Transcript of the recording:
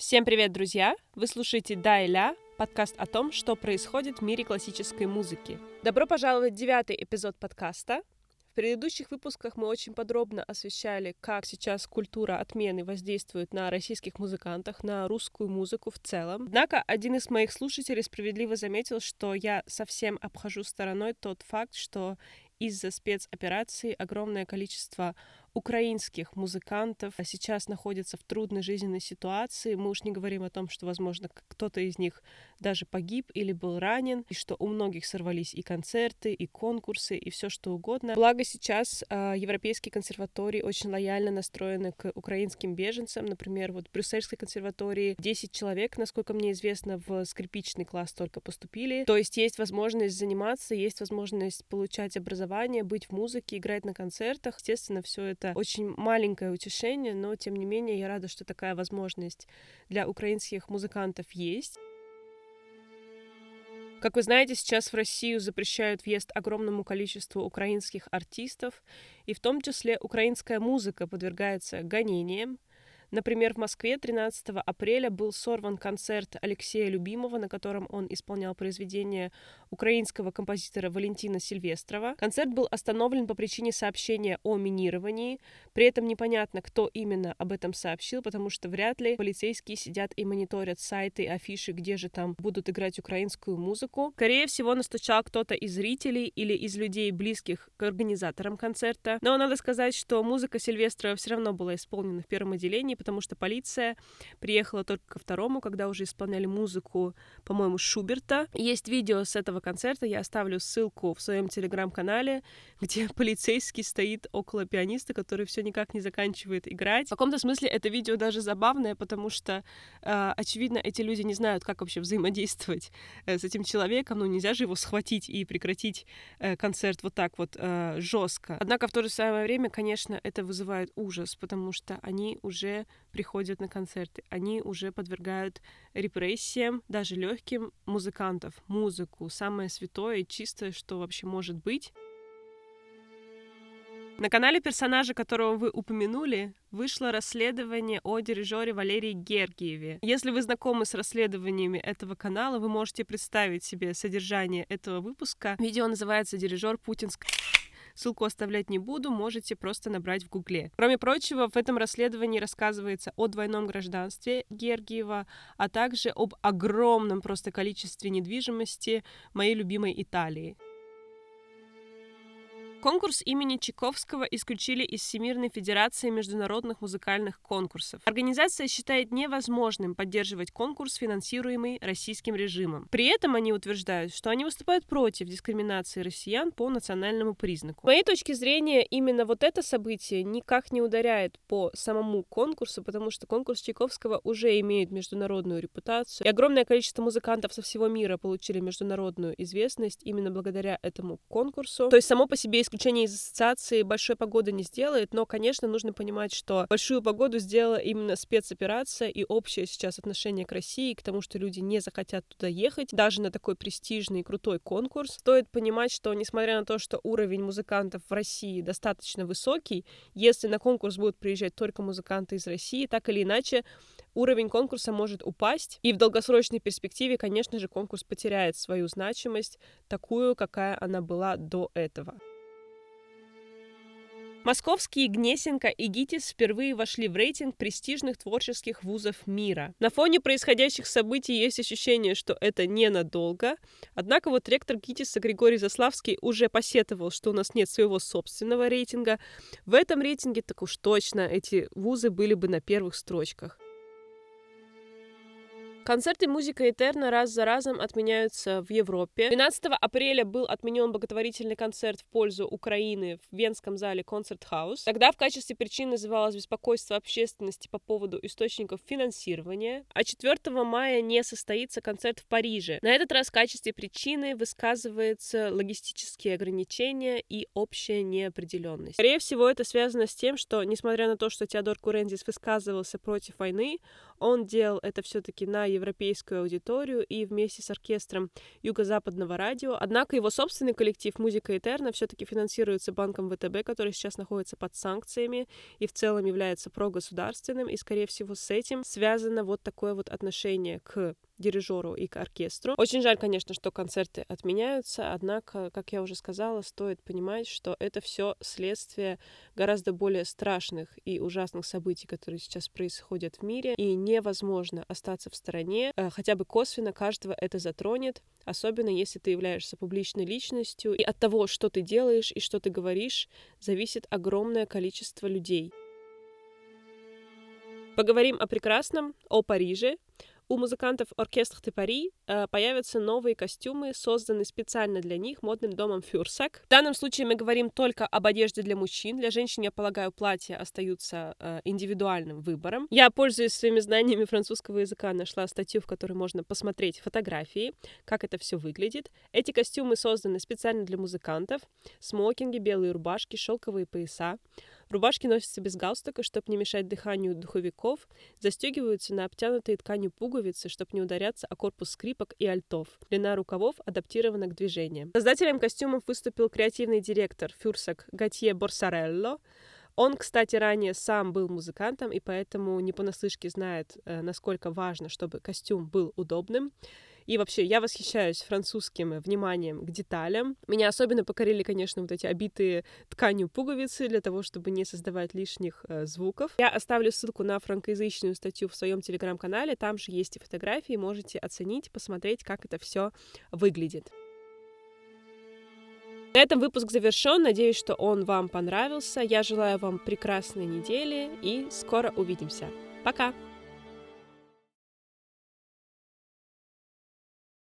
Всем привет, друзья! Вы слушаете «Да и ля» подкаст о том, что происходит в мире классической музыки. Добро пожаловать в девятый эпизод подкаста. В предыдущих выпусках мы очень подробно освещали, как сейчас культура отмены воздействует на российских музыкантах, на русскую музыку в целом. Однако один из моих слушателей справедливо заметил, что я совсем обхожу стороной тот факт, что из-за спецоперации огромное количество украинских музыкантов сейчас находятся в трудной жизненной ситуации. Мы уж не говорим о том, что, возможно, кто-то из них даже погиб или был ранен, и что у многих сорвались и концерты, и конкурсы, и все что угодно. Благо сейчас э, европейские консерватории очень лояльно настроены к украинским беженцам. Например, вот в Брюссельской консерватории 10 человек, насколько мне известно, в скрипичный класс только поступили. То есть есть возможность заниматься, есть возможность получать образование, быть в музыке, играть на концертах. Естественно, все это это очень маленькое утешение, но тем не менее я рада, что такая возможность для украинских музыкантов есть. Как вы знаете, сейчас в Россию запрещают въезд огромному количеству украинских артистов, и в том числе украинская музыка подвергается гонениям. Например, в Москве 13 апреля был сорван концерт Алексея Любимова, на котором он исполнял произведение украинского композитора Валентина Сильвестрова. Концерт был остановлен по причине сообщения о минировании. При этом непонятно, кто именно об этом сообщил, потому что вряд ли полицейские сидят и мониторят сайты, афиши, где же там будут играть украинскую музыку. Скорее всего, настучал кто-то из зрителей или из людей, близких к организаторам концерта. Но надо сказать, что музыка Сильвестрова все равно была исполнена в первом отделении, потому что полиция приехала только ко второму, когда уже исполняли музыку, по-моему, Шуберта. Есть видео с этого концерта, я оставлю ссылку в своем телеграм-канале, где полицейский стоит около пианиста, который все никак не заканчивает играть. В каком-то смысле это видео даже забавное, потому что, э, очевидно, эти люди не знают, как вообще взаимодействовать э, с этим человеком, ну нельзя же его схватить и прекратить э, концерт вот так вот э, жестко. Однако в то же самое время, конечно, это вызывает ужас, потому что они уже приходят на концерты. Они уже подвергают репрессиям, даже легким музыкантов, музыку, самое святое и чистое, что вообще может быть. На канале персонажа, которого вы упомянули, вышло расследование о дирижере Валерии Гергиеве. Если вы знакомы с расследованиями этого канала, вы можете представить себе содержание этого выпуска. Видео называется «Дирижер Путинской Ссылку оставлять не буду, можете просто набрать в гугле. Кроме прочего, в этом расследовании рассказывается о двойном гражданстве Гергиева, а также об огромном просто количестве недвижимости моей любимой Италии. Конкурс имени Чайковского исключили из Всемирной Федерации международных музыкальных конкурсов. Организация считает невозможным поддерживать конкурс, финансируемый российским режимом. При этом они утверждают, что они выступают против дискриминации россиян по национальному признаку. С моей точки зрения, именно вот это событие никак не ударяет по самому конкурсу, потому что конкурс Чайковского уже имеет международную репутацию, и огромное количество музыкантов со всего мира получили международную известность именно благодаря этому конкурсу. То есть само по себе исключение из ассоциации большой погоды не сделает, но, конечно, нужно понимать, что большую погоду сделала именно спецоперация и общее сейчас отношение к России, к тому, что люди не захотят туда ехать, даже на такой престижный и крутой конкурс. Стоит понимать, что, несмотря на то, что уровень музыкантов в России достаточно высокий, если на конкурс будут приезжать только музыканты из России, так или иначе, уровень конкурса может упасть, и в долгосрочной перспективе, конечно же, конкурс потеряет свою значимость, такую, какая она была до этого. Московские Гнесинка и ГИТИС впервые вошли в рейтинг престижных творческих вузов мира. На фоне происходящих событий есть ощущение, что это ненадолго. Однако вот ректор ГИТИСа Григорий Заславский уже посетовал, что у нас нет своего собственного рейтинга. В этом рейтинге так уж точно эти вузы были бы на первых строчках. Концерты «Музыка Этерна» раз за разом отменяются в Европе. 12 апреля был отменен благотворительный концерт в пользу Украины в Венском зале Концерт Хаус. Тогда в качестве причин называлось беспокойство общественности по поводу источников финансирования. А 4 мая не состоится концерт в Париже. На этот раз в качестве причины высказываются логистические ограничения и общая неопределенность. Скорее всего, это связано с тем, что, несмотря на то, что Теодор Курензис высказывался против войны, он делал это все-таки на европейскую аудиторию и вместе с оркестром Юго-Западного радио. Однако его собственный коллектив «Музыка Этерна» все-таки финансируется банком ВТБ, который сейчас находится под санкциями и в целом является прогосударственным, и, скорее всего, с этим связано вот такое вот отношение к дирижеру и к оркестру. Очень жаль, конечно, что концерты отменяются, однако, как я уже сказала, стоит понимать, что это все следствие гораздо более страшных и ужасных событий, которые сейчас происходят в мире, и невозможно остаться в стороне, э, хотя бы косвенно каждого это затронет, особенно если ты являешься публичной личностью, и от того, что ты делаешь и что ты говоришь, зависит огромное количество людей. Поговорим о прекрасном, о Париже, у музыкантов оркестр де Пари э, появятся новые костюмы, созданные специально для них модным домом Фюрсак. В данном случае мы говорим только об одежде для мужчин. Для женщин, я полагаю, платья остаются э, индивидуальным выбором. Я, пользуясь своими знаниями французского языка, нашла статью, в которой можно посмотреть фотографии, как это все выглядит. Эти костюмы созданы специально для музыкантов. Смокинги, белые рубашки, шелковые пояса. Рубашки носятся без галстука, чтобы не мешать дыханию духовиков, застегиваются на обтянутые тканью пуговицы, чтобы не ударяться о корпус скрипок и альтов. Длина рукавов адаптирована к движениям. Создателем костюмов выступил креативный директор Фюрсак Гатье Борсарелло, он, кстати, ранее сам был музыкантом, и поэтому не понаслышке знает, э, насколько важно, чтобы костюм был удобным. И вообще, я восхищаюсь французским вниманием к деталям. Меня особенно покорили, конечно, вот эти обитые тканью пуговицы для того, чтобы не создавать лишних э, звуков. Я оставлю ссылку на франкоязычную статью в своем телеграм-канале. Там же есть и фотографии, можете оценить, посмотреть, как это все выглядит. На этом выпуск завершен. Надеюсь, что он вам понравился. Я желаю вам прекрасной недели и скоро увидимся. Пока!